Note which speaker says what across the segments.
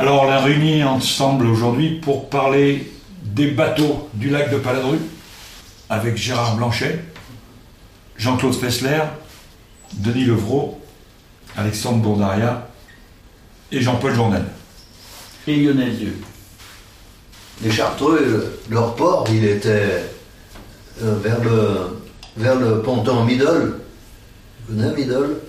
Speaker 1: Alors on est réunis ensemble aujourd'hui pour parler des bateaux du lac de Paladru avec Gérard Blanchet, Jean-Claude Fessler, Denis Levrault, Alexandre Bourdaria et Jean-Paul Journel.
Speaker 2: Et Lionel Dieu.
Speaker 3: Les Chartreux, leur port, il était euh, vers, le, vers le ponton Middle. Tu connais Middle?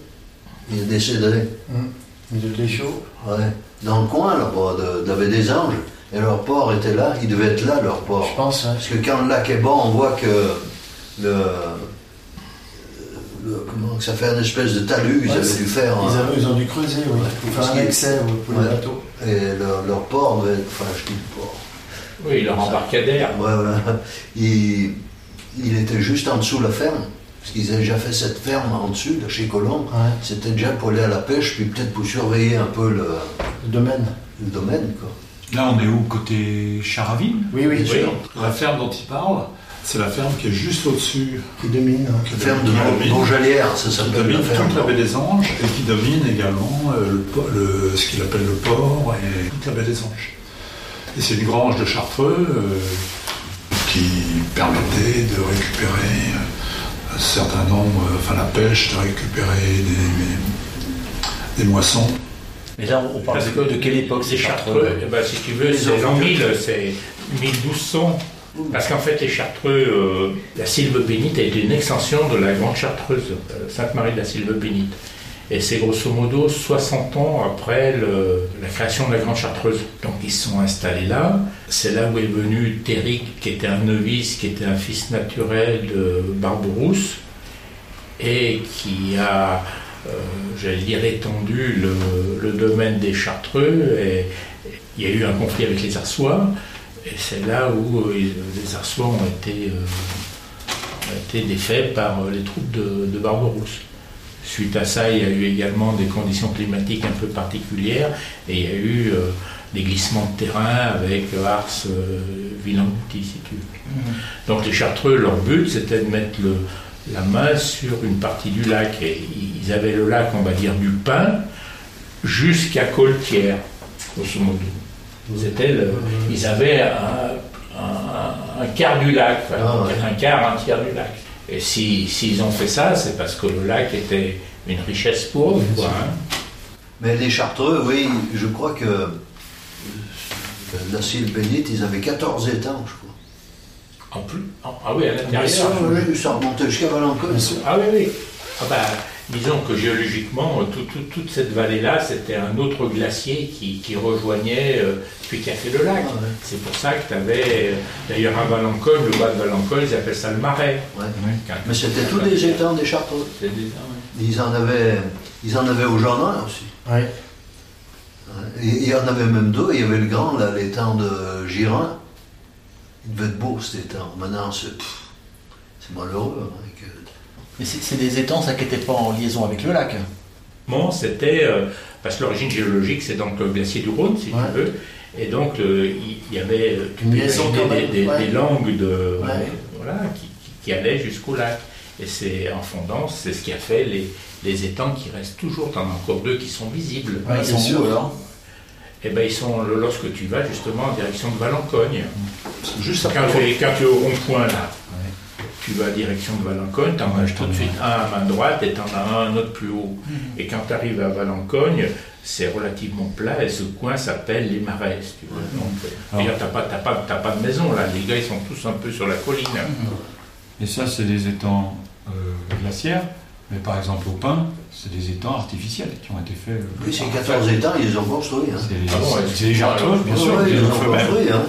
Speaker 3: Il est décédé.
Speaker 2: Mmh. des chauds
Speaker 3: Ouais. Dans le coin, là-bas, de des Anges. Et leur port était là, il devait être là, leur port.
Speaker 2: Je pense, hein.
Speaker 3: Parce que quand le lac est bon, on voit que le, le- comment, ça fait une espèce de talus, ils avaient dû faire.
Speaker 2: Ils, avaient- ils ont dû creuser, oui, pour
Speaker 3: Parce
Speaker 2: faire un
Speaker 3: qu'il-
Speaker 2: excès pour
Speaker 3: Ouais.
Speaker 2: les bateaux.
Speaker 3: Et leur, leur port devait être. Enfin, je dis le port.
Speaker 4: Oui, leur embarcadère.
Speaker 3: Ouais, voilà. Il, il était juste en dessous de la ferme. Parce qu'ils avaient déjà fait cette ferme en dessus, de chez Colomb.
Speaker 2: Ouais.
Speaker 3: C'était déjà pour aller à la pêche, puis peut-être pour surveiller un peu le,
Speaker 2: Le domaine.
Speaker 3: le domaine, quoi.
Speaker 1: Là on est où? Côté Charavine?
Speaker 2: Oui, oui,
Speaker 3: Bien sûr.
Speaker 5: La ferme dont il parle, c'est la ferme qui est juste au-dessus,
Speaker 2: qui domine. hein.
Speaker 3: La ferme de
Speaker 5: qui
Speaker 3: Bonjalière, ça
Speaker 5: qui
Speaker 3: s'appelle
Speaker 5: domine
Speaker 3: la ferme.
Speaker 5: toute la baie des Anges et qui domine également euh, le, po- le- ce qu'il appelle le port et toute la baie des Anges. Et c'est une grange de Chartreux euh, qui permettait de récupérer euh, un certain nombre, enfin la pêche, de récupérer des, des moissons.
Speaker 6: Mais là, on parle de,
Speaker 4: que
Speaker 6: de quelle époque ces
Speaker 4: Chartreux,
Speaker 6: Chartreux
Speaker 4: eh ben, si tu veux, c'est l'an
Speaker 3: enfants.
Speaker 4: 1000, c'est 1200. Parce qu'en fait, les Chartreux, euh, la Sylve Bénite a été une extension de la Grande Chartreuse, euh, Sainte-Marie de la Sylve Bénite. Et c'est grosso modo 60 ans après le- la création de la Grande Chartreuse. Donc ils se sont installés là. C'est là où est venu Téric, qui était un novice, qui était un fils naturel de Barberousse, et qui a, j'allais dire, étendu le, le domaine des Chartreux. Et, il y a eu un conflit avec les Arsois, et c'est là où euh, les Arsois ont été, euh, ont été défaits par euh, les troupes de, de Barberousse. Suite à ça, il y a eu également des conditions climatiques un peu particulières, et il y a eu euh, des glissements de terrain avec euh, Ars, euh, Villancourt, si tu veux. Donc les Chartreux, leur but, c'était de mettre le- la main sur une partie du lac, et ils avaient le lac, on va dire, du Pin jusqu'à Coltière, grosso modo. C'était le- ils avaient un, un- un quart du lac, enfin,
Speaker 3: Ah
Speaker 4: un quart, un tiers du lac. Et si- s'ils ont fait ça, c'est parce que le lac était une richesse pour eux. quoi, hein.
Speaker 3: Mais les Chartreux, oui, je crois que euh, la Sylve Bénite, ils avaient 14 étangs, je crois.
Speaker 4: En plus, en- ah oui, à l'intérieur.
Speaker 3: sûr, oui, ça remontait jusqu'à Valencourt.
Speaker 4: Ah oui, oui. Ah bah, disons que géologiquement, tout- tout- toute cette vallée-là, c'était un autre glacier qui, qui rejoignait euh, celui qui a fait le lac.
Speaker 3: Ah ouais.
Speaker 4: C'est pour ça que tu avais, d'ailleurs, à Valencogne, le bas de Valencogne, ils appellent ça le marais.
Speaker 3: Ouais. Mais c'était tous des étangs des.
Speaker 4: C'est des- ouais.
Speaker 3: Ils en avaient, ils en avaient au jardin aussi. Il y en avait même deux. Il y avait le grand, là, l'étang de Girin. Il devait être beau cet étang. Maintenant, c'est pff, c'est malheureux. hein, que-
Speaker 6: Mais c'est c'est des étangs, ça qui n'était pas en liaison avec le lac.
Speaker 4: Bon, c'était. euh, parce que l'origine géologique, c'est donc le glacier du Rhône, si
Speaker 2: Ouais.
Speaker 4: tu veux. Et donc, euh, il y avait euh, tu
Speaker 2: Une
Speaker 4: peux des,
Speaker 2: même,
Speaker 4: des-
Speaker 2: ouais.
Speaker 4: des langues de,
Speaker 2: Ouais.
Speaker 4: voilà, qui, qui- qui allaient jusqu'au lac. Et c'est en fondant, c'est ce qui a fait les, les étangs qui restent toujours. Tu en as encore deux qui sont visibles.
Speaker 6: Ouais, ils
Speaker 2: bien
Speaker 6: sont
Speaker 2: sûr.
Speaker 6: où alors?
Speaker 4: Et ben ils sont lorsque tu vas justement en direction de Valencogne.
Speaker 5: Juste
Speaker 4: Quand
Speaker 5: après.
Speaker 4: tu es, quand tu es au rond-point là, tu vas en direction de Valencogne, tu en as tout de suite un à main droite et tu en as un autre plus haut. Et quand tu arrives à Valencogne, c'est relativement plat et ce coin s'appelle les Marais. si tu. Donc, d'ailleurs, tu n'as pas, de maison là, les gars ils sont tous un peu sur la colline.
Speaker 1: Et ça, c'est des étangs euh, glaciaires, mais par exemple au Pin, c'est des étangs artificiels qui ont été faits. euh,
Speaker 3: Oui, ces
Speaker 1: par-
Speaker 3: 14 étangs, ils les ont construits. Hein.
Speaker 1: C'est
Speaker 4: Ah bon, ouais.
Speaker 1: bien sûr,
Speaker 3: ouais,
Speaker 1: ils
Speaker 3: ils
Speaker 1: les
Speaker 3: les
Speaker 1: ont
Speaker 3: ont
Speaker 1: fait même.
Speaker 3: construits. Hein.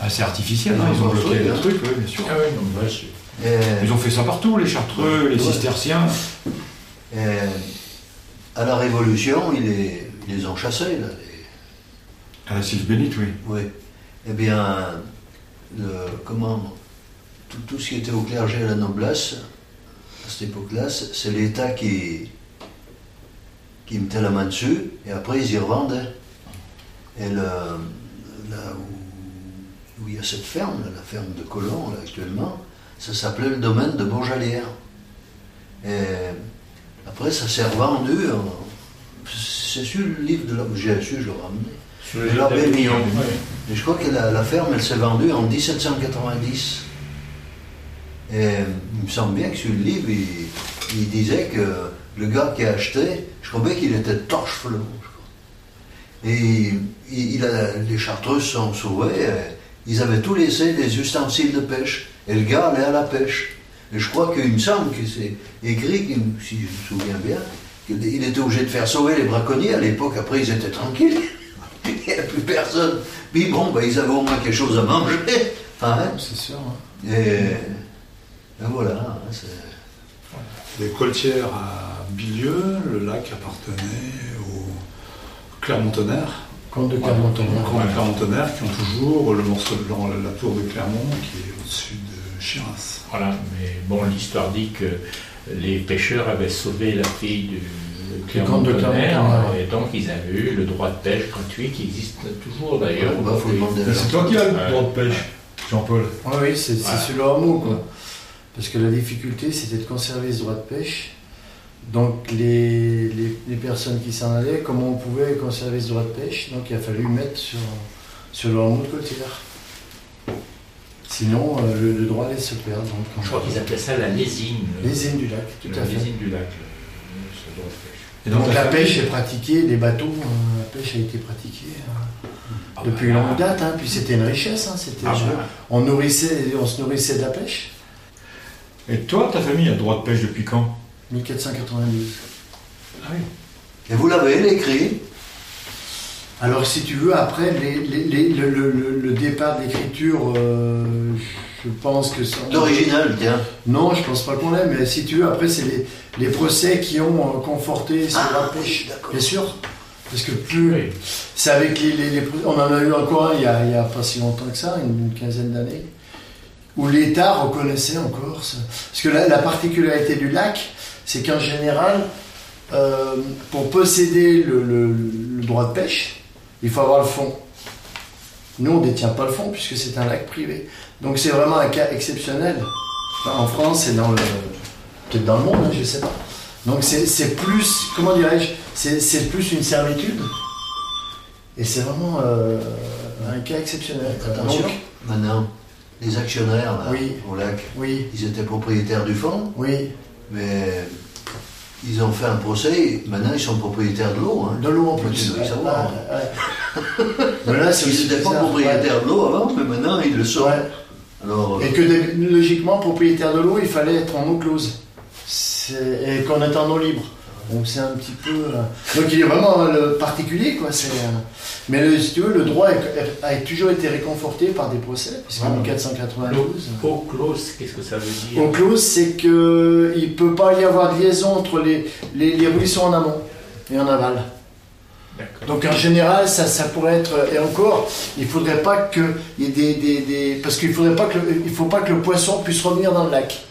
Speaker 1: Ah, c'est artificiel,
Speaker 3: Ils
Speaker 1: hein, ils ont
Speaker 3: ont
Speaker 1: bloqué
Speaker 3: construit,
Speaker 1: le
Speaker 3: hein.
Speaker 1: truc, oui, bien sûr.
Speaker 4: Ah
Speaker 1: Ils ont fait ça partout, les chartreux, les
Speaker 3: Ouais.
Speaker 1: cisterciens.
Speaker 3: et à la Révolution, ils les, ils les ont chassés. Là, les-
Speaker 1: À la Sylve Bénite, oui.
Speaker 3: Oui. Eh bien, le, comment, tout, tout ce qui était au clergé et à la noblesse, à cette époque-là, c'est l'État qui, qui mettait la main dessus, et après ils y revendaient. Et le, là où, où il y a cette ferme, la ferme de Colomb, là, actuellement, ça s'appelait le domaine de Bourjalière. Et après, ça s'est revendu. en- C'est sur le livre de l'homme, j'ai su, je l'ai ramené.
Speaker 4: Sur
Speaker 3: L'abbé Millon.
Speaker 4: ouais.
Speaker 3: Et je crois que la, la ferme, elle s'est vendue en 1790. Et il me semble bien que sur le livre, il, il disait que le gars qui a acheté, je crois bien qu'il était torche flot. Et il, il a, les chartreuses sont sauvées. et Ils avaient tout laissé, les ustensiles de pêche. Et le gars allait à la pêche. Et je crois qu'il me semble que c'est écrit, si je me souviens bien, qu'il était obligé de faire sauver les braconniers. À l'époque, après, ils étaient tranquilles. Il n'y avait plus personne. Puis bon, ben, ils avaient au moins quelque chose à manger. Hein,
Speaker 2: C'est sûr. hein.
Speaker 3: et, et voilà. hein, c'est-
Speaker 5: Les Coltières à Bilieu, le lac appartenait au Clermont-Tonnerre.
Speaker 2: Comte de Clermont-Tonnerre.
Speaker 5: Au Clermont-Tonnerre qui ont toujours le morceau de la, la tour de Clermont qui est au-dessus de Chiras.
Speaker 4: Voilà, mais bon, l'histoire dit que les pêcheurs avaient sauvé la fille du
Speaker 2: comte de
Speaker 4: Clermont-Tonnerre, et donc ils avaient eu le droit de pêche gratuit qui existe toujours d'ailleurs.
Speaker 3: Bah,
Speaker 1: C'est toi qui as le droit de pêche, Jean-Paul.
Speaker 2: Oui, oui, c'est le hameau, quoi. Parce que la difficulté, c'était de conserver ce droit de pêche. Donc, les, les, les personnes qui s'en allaient, comment on pouvait conserver ce droit de pêche? Donc, il a fallu mettre sur, sur le hameau de Coltière. Sinon, euh, le, le droit allait se perdre. Donc,
Speaker 4: Je crois qu'ils appelaient ça la lésine.
Speaker 2: îles du lac, tout
Speaker 4: la
Speaker 2: à fait.
Speaker 4: lésine du lac, le- ce droit de pêche.
Speaker 1: Et
Speaker 2: Donc, la pêche est pratiquée, les bateaux, euh, la pêche a été pratiquée euh,
Speaker 1: Ah
Speaker 2: depuis
Speaker 1: bah,
Speaker 2: longue date. hein. Puis c'était une richesse. hein. C'était,
Speaker 4: Ah bah,
Speaker 2: on, nourrissait, on se nourrissait de la pêche.
Speaker 1: Et toi, ta famille a le droit de pêche depuis quand?
Speaker 2: 1492.
Speaker 1: Ah oui.
Speaker 3: Et vous l'avez écrit
Speaker 2: Alors, si tu veux, après, les- les- les- le, le- le- le départ de l'écriture, euh, je pense que ça.
Speaker 3: d'original, tiens.
Speaker 2: Non, je pense pas qu'on l'ait, mais si tu veux, après, c'est les, les procès qui ont euh, conforté sur
Speaker 3: Ah,
Speaker 2: la pêche.
Speaker 3: oui, d'accord.
Speaker 2: Bien sûr. Parce que plus.
Speaker 4: oui.
Speaker 2: C'est avec les, les- les- On en a eu encore un il y a, il y a pas si longtemps que ça, une, une quinzaine d'années, où l'État reconnaissait encore. ce- Parce que la, la particularité du lac, c'est qu'en général, euh, pour posséder le, le- le droit de pêche, il faut avoir le fond. Nous, on ne détient pas le fond puisque c'est un lac privé. Donc c'est vraiment un cas exceptionnel. Enfin, en France et dans le. Peut-être dans le monde, hein, je ne sais pas. Donc c'est c'est plus. Comment dirais-je C'est c'est plus une servitude. Et c'est vraiment euh, un cas exceptionnel.
Speaker 3: Attention, maintenant, les actionnaires là,
Speaker 2: Oui.
Speaker 3: au lac,
Speaker 2: oui,
Speaker 3: ils étaient propriétaires du fonds,
Speaker 2: oui,
Speaker 3: mais ils ont fait un procès, maintenant ils sont propriétaires de l'eau. hein.
Speaker 2: de l'eau en plus.
Speaker 3: tu savoir. Ils n'étaient pas propriétaires de l'eau avant, mais maintenant ils le sont.
Speaker 2: ouais.
Speaker 3: Alors,
Speaker 2: Et que logiquement, propriétaire de l'eau, il fallait être en eau close. Et qu'on est en eau libre. Donc c'est un petit peu. euh, Donc il est vraiment euh, particulier, quoi. c'est, euh, Mais le, si tu veux, le droit a toujours été réconforté par des procès, puisqu'en
Speaker 4: Ouais.
Speaker 2: 1492.
Speaker 4: Eau close, qu'est-ce que ça veut dire?
Speaker 2: Eau close, c'est que il peut pas y avoir de liaison entre les, les, les ruisseaux en amont et en aval. Donc en général, ça, ça pourrait être. Et encore, il faudrait pas que il y ait des, des, des- parce qu'il faudrait pas que le- il faut pas que le poisson puisse revenir dans le lac.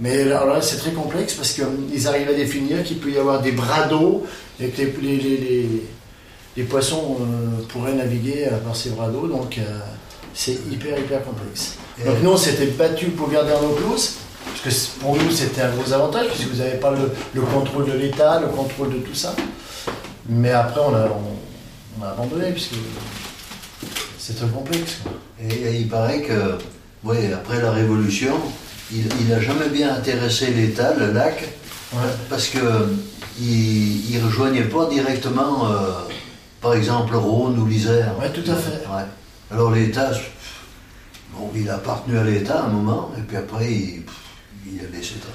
Speaker 2: Mais alors là, c'est très complexe parce qu'ils arrivent à définir qu'il peut y avoir des bras d'eau et que les, les, les, les- poissons euh, pourraient naviguer euh, par ces bras d'eau. Donc euh, c'est hyper hyper complexe.
Speaker 3: et-
Speaker 2: Donc nous, on s'était battu pour garder en eau close, parce que pour nous, c'était un gros avantage, puisque vous n'avez pas le, le contrôle de l'État, le contrôle de tout ça. Mais après, on a, on, on a abandonné, puisque c'est trop complexe. quoi.
Speaker 3: Et, et il paraît que, ouais, après la Révolution, il n'a jamais bien intéressé l'État, le lac,
Speaker 2: Ouais.
Speaker 3: parce que il ne rejoignait pas directement, euh, par exemple, le Rhône ou l'Isère.
Speaker 2: Ouais, tout à fait.
Speaker 3: Ouais. Alors l'État, bon, il a appartenu à l'État à un moment, et puis après, il, il a laissé ça.